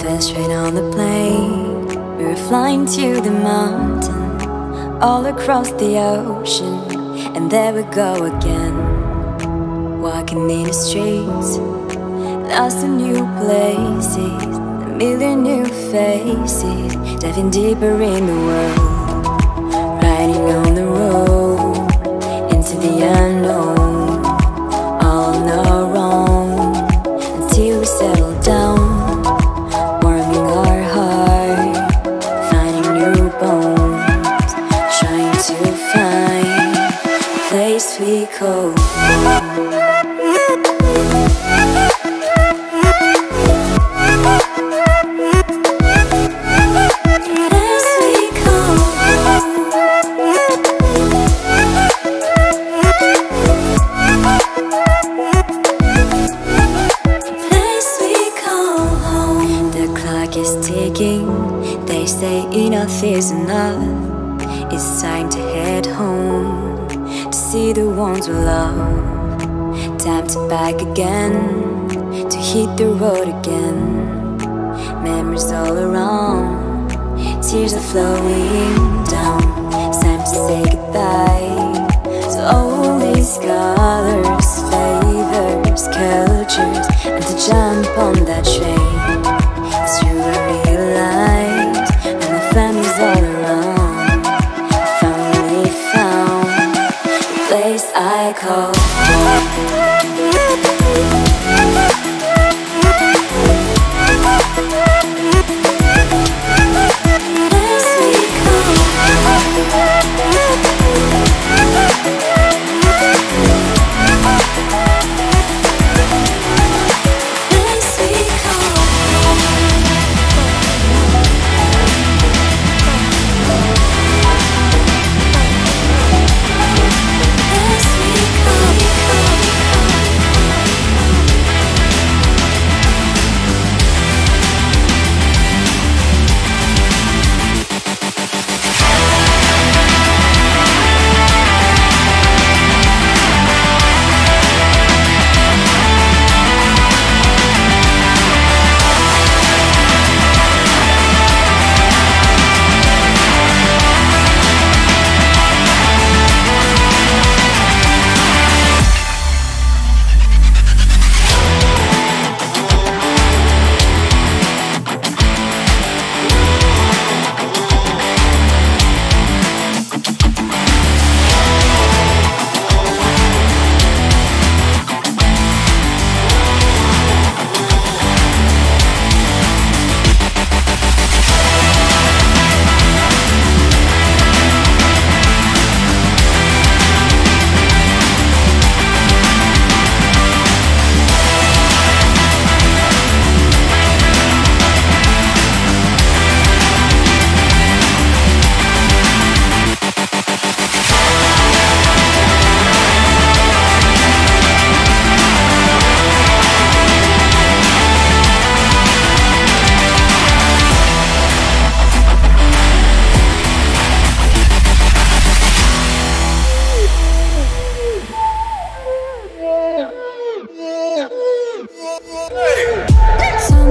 First train on the plane, we were flying to the mountain, all across the ocean, and there we go again. Walking in the streets, lost in new places, a million new faces, diving deeper in the world, back again to hit the road again. Memories all around, tears are flowing down. It's time to say goodbye to all these colors, flavors, cultures, and to jump on that train. It's true, I realized when my family's all around. Finally found the place I call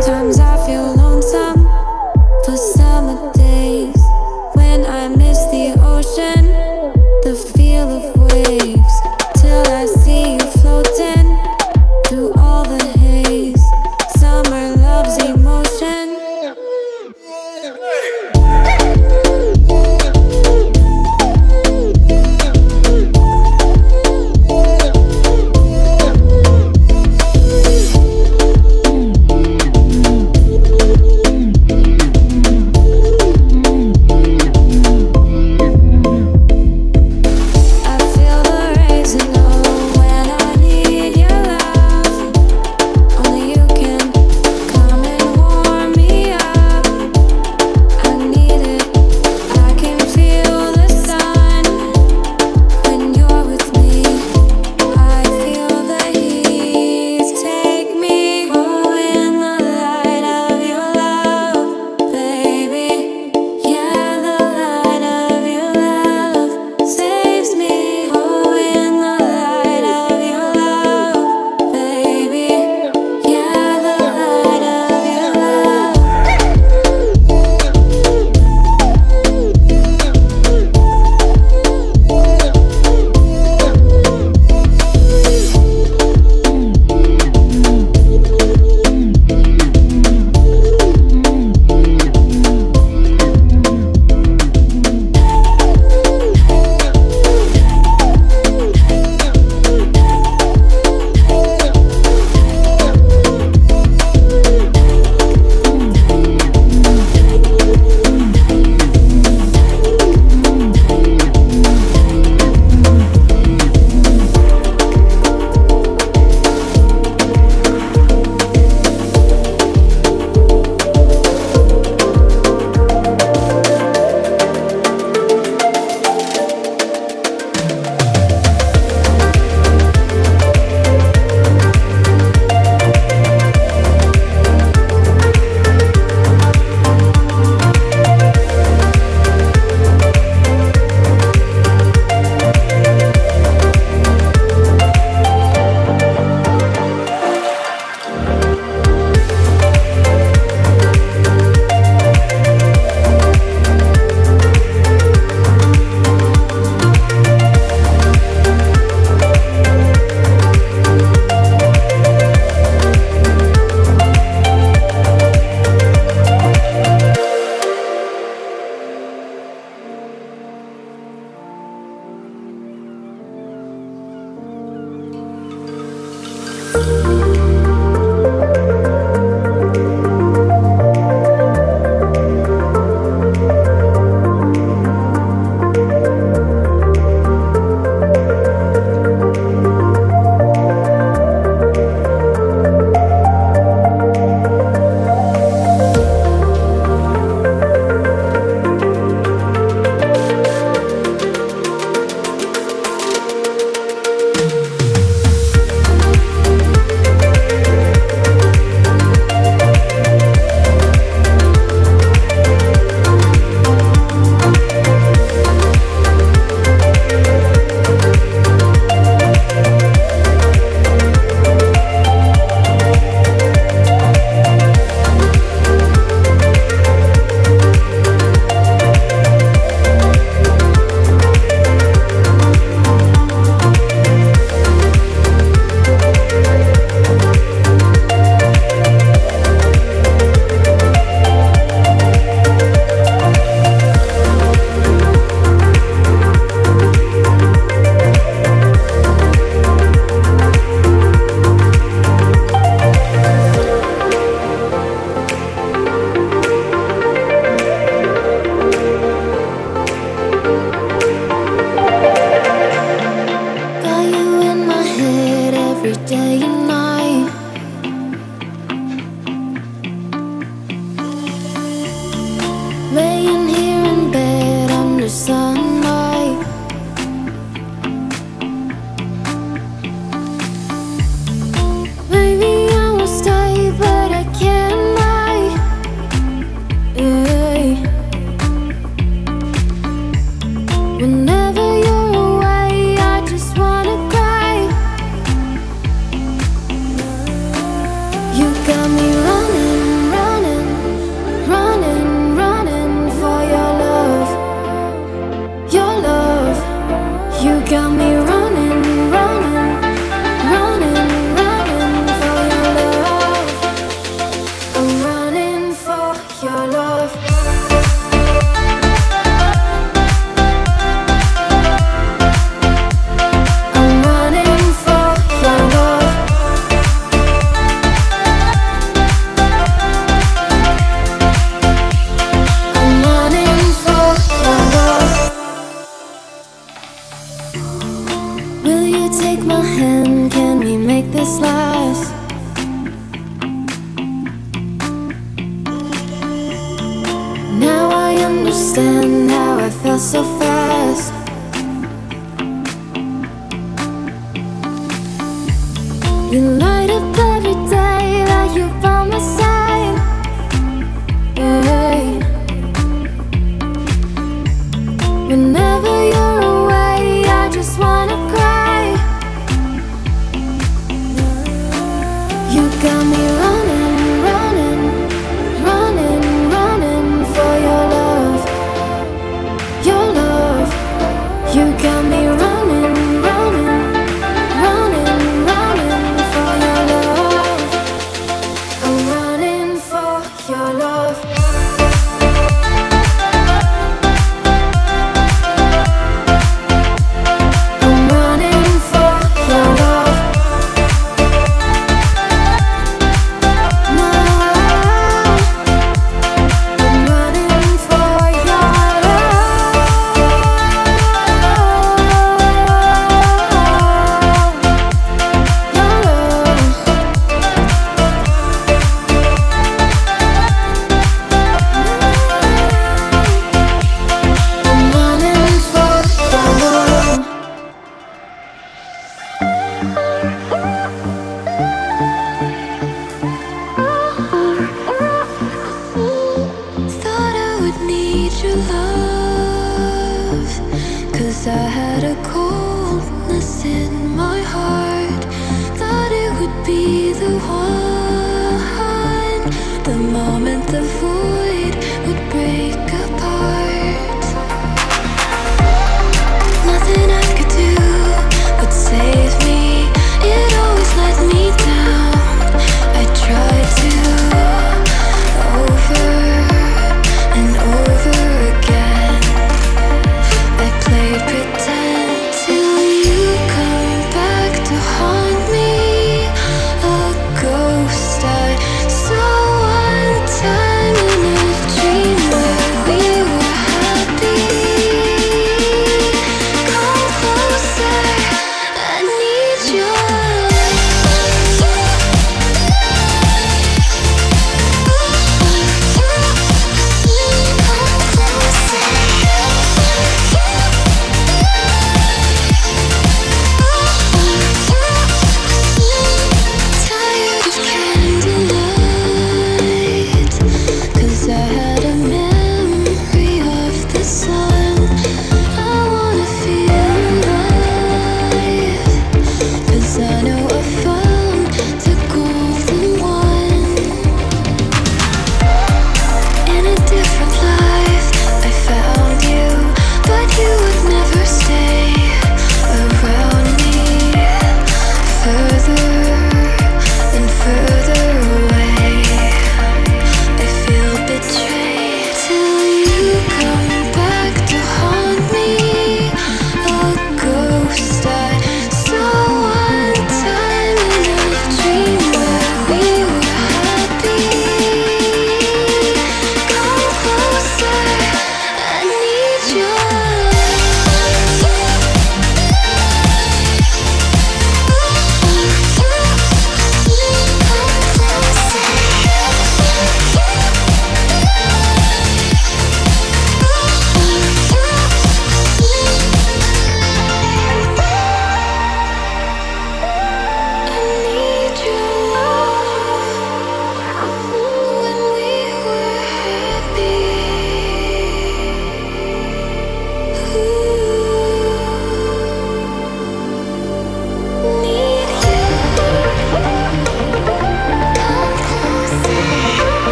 Sometimes I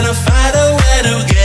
To find a way to get